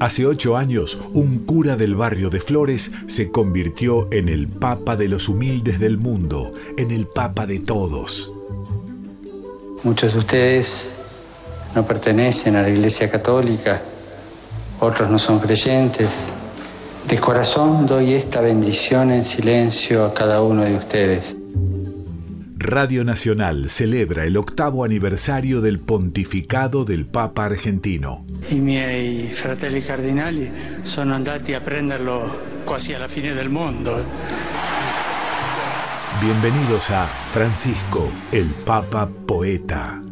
Hace ocho años, un cura del barrio de Flores se convirtió en el Papa de los humildes del mundo, en el Papa de todos. Muchos de ustedes no pertenecen a la Iglesia Católica, otros no son creyentes. De corazón doy esta bendición en silencio a cada uno de ustedes. Radio Nacional celebra el octavo aniversario del pontificado del Papa argentino. I miei fratelli cardinali sono andati a prenderlo quasi alla fine del mondo. Bienvenidos a Francisco, el Papa Poeta.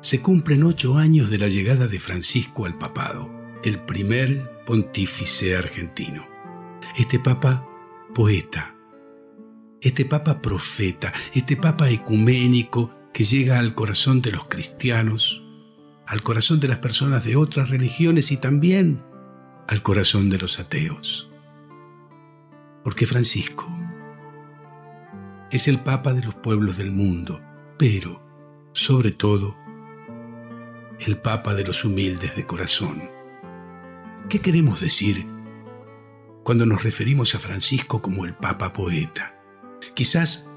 Se cumplen ocho años de la llegada de Francisco al papado, el primer pontífice argentino. Este papa poeta, este papa profeta, este papa ecuménico que llega al corazón de los cristianos, al corazón de las personas de otras religiones y también al corazón de los ateos. Porque Francisco es el papa de los pueblos del mundo, pero, sobre todo, el papa de los humildes de corazón. ¿Qué queremos decir cuando nos referimos a Francisco como el papa poeta? Quizás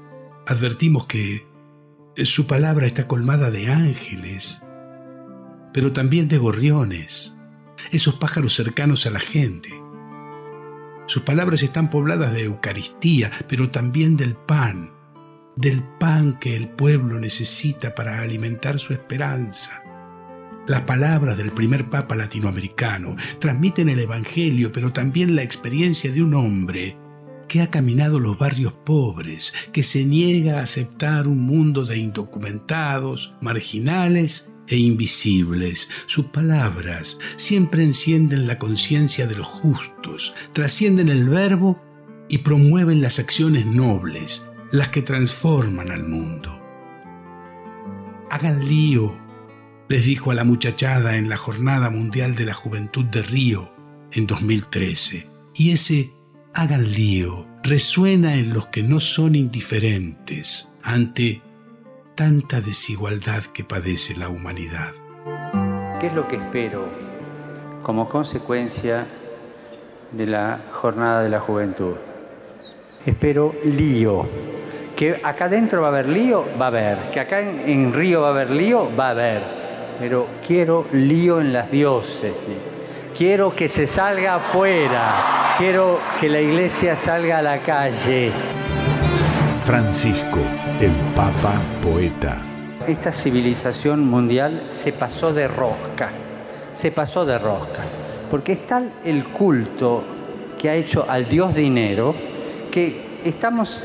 advertimos que su palabra está colmada de ángeles, pero también de gorriones, esos pájaros cercanos a la gente. Sus palabras están pobladas de Eucaristía, pero también del pan, del pan que el pueblo necesita para alimentar su esperanza. Las palabras del primer papa latinoamericano transmiten el Evangelio, pero también la experiencia de un hombre que ha caminado los barrios pobres, que se niega a aceptar un mundo de indocumentados, marginales e invisibles. Sus palabras siempre encienden la conciencia de los justos, trascienden el verbo y promueven las acciones nobles, las que transforman al mundo. Hagan lío les dijo a la muchachada en la Jornada Mundial de la Juventud de Río en 2013. Y ese hagan lío resuena en los que no son indiferentes ante tanta desigualdad que padece la humanidad. ¿Qué es lo que espero como consecuencia de la Jornada de la Juventud? Espero lío. Que acá adentro va a haber lío, va a haber. Que acá en, en Río va a haber lío, va a haber pero quiero lío en las diócesis. Quiero que se salga afuera. Quiero que la iglesia salga a la calle. Francisco, el Papa Poeta. Esta civilización mundial se pasó de rosca. Se pasó de rosca. Porque es tal el culto que ha hecho al Dios dinero que estamos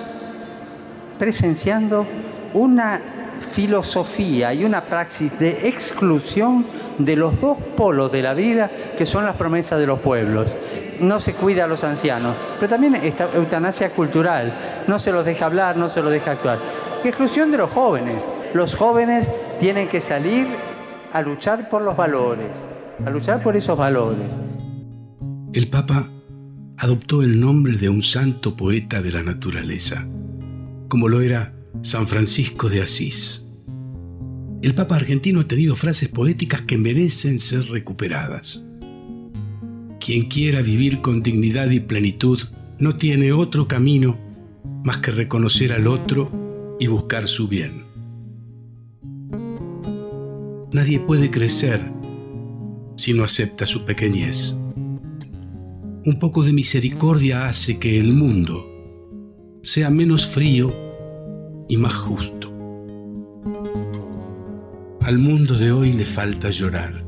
presenciando una filosofía y una praxis de exclusión de los dos polos de la vida que son las promesas de los pueblos. No se cuida a los ancianos, pero también esta eutanasia cultural, no se los deja hablar, no se los deja actuar. Exclusión de los jóvenes. Los jóvenes tienen que salir a luchar por los valores, a luchar por esos valores. El Papa adoptó el nombre de un santo poeta de la naturaleza, como lo era San Francisco de Asís. El Papa argentino ha tenido frases poéticas que merecen ser recuperadas. Quien quiera vivir con dignidad y plenitud no tiene otro camino más que reconocer al otro y buscar su bien. Nadie puede crecer si no acepta su pequeñez. Un poco de misericordia hace que el mundo sea menos frío y más justo. Al mundo de hoy le falta llorar.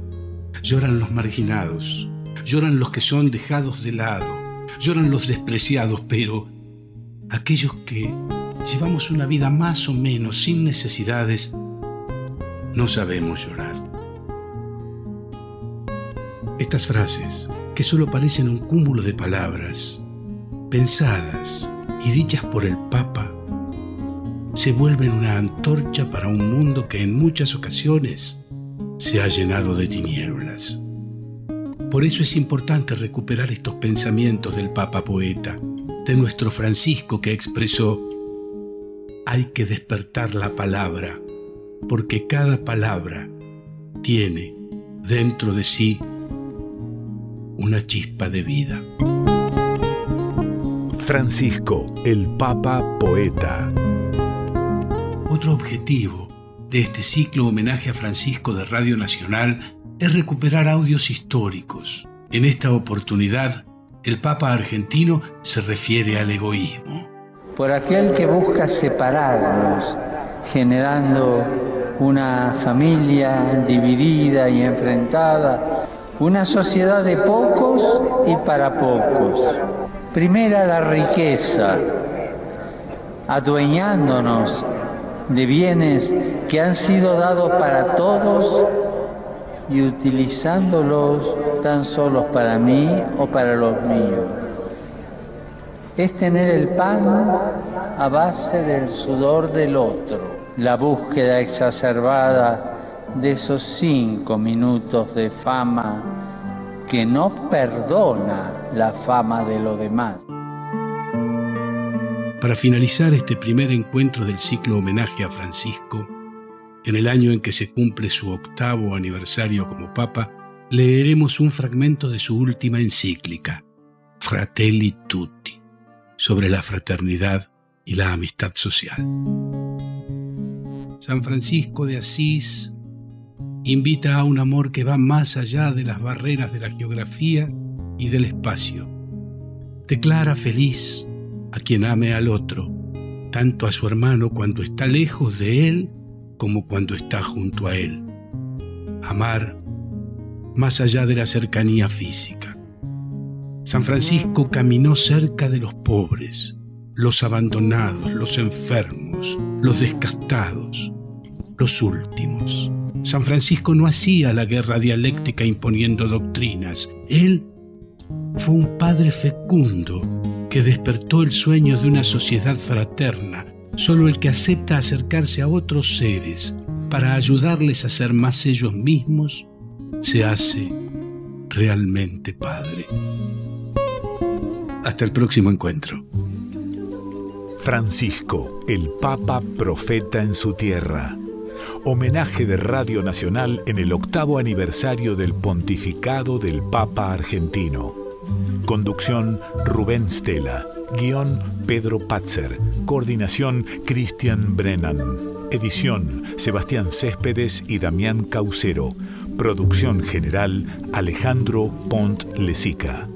Lloran los marginados, lloran los que son dejados de lado, lloran los despreciados, pero aquellos que llevamos una vida más o menos sin necesidades, no sabemos llorar. Estas frases, que solo parecen un cúmulo de palabras, pensadas y dichas por el Papa, se vuelven una antorcha para un mundo que en muchas ocasiones se ha llenado de tinieblas. Por eso es importante recuperar estos pensamientos del Papa Poeta, de nuestro Francisco que expresó, hay que despertar la palabra, porque cada palabra tiene dentro de sí una chispa de vida. Francisco, el Papa Poeta. Otro objetivo de este ciclo homenaje a Francisco de Radio Nacional es recuperar audios históricos. En esta oportunidad, el Papa argentino se refiere al egoísmo. Por aquel que busca separarnos, generando una familia dividida y enfrentada, una sociedad de pocos y para pocos. Primera la riqueza, adueñándonos de bienes que han sido dados para todos y utilizándolos tan solos para mí o para los míos. Es tener el pan a base del sudor del otro, la búsqueda exacerbada de esos cinco minutos de fama que no perdona la fama de lo demás. Para finalizar este primer encuentro del ciclo homenaje a Francisco, en el año en que se cumple su octavo aniversario como Papa, leeremos un fragmento de su última encíclica, Fratelli Tutti, sobre la fraternidad y la amistad social. San Francisco de Asís invita a un amor que va más allá de las barreras de la geografía y del espacio. Declara feliz a quien ame al otro, tanto a su hermano cuando está lejos de él como cuando está junto a él. Amar más allá de la cercanía física. San Francisco caminó cerca de los pobres, los abandonados, los enfermos, los descastados, los últimos. San Francisco no hacía la guerra dialéctica imponiendo doctrinas. Él fue un padre fecundo que despertó el sueño de una sociedad fraterna. Solo el que acepta acercarse a otros seres para ayudarles a ser más ellos mismos se hace realmente padre. Hasta el próximo encuentro. Francisco, el Papa Profeta en su tierra. Homenaje de Radio Nacional en el octavo aniversario del pontificado del Papa argentino. Conducción Rubén Stella. Guión Pedro Patzer. Coordinación Cristian Brennan. Edición Sebastián Céspedes y Damián Caucero. Producción general Alejandro Pont Lesica.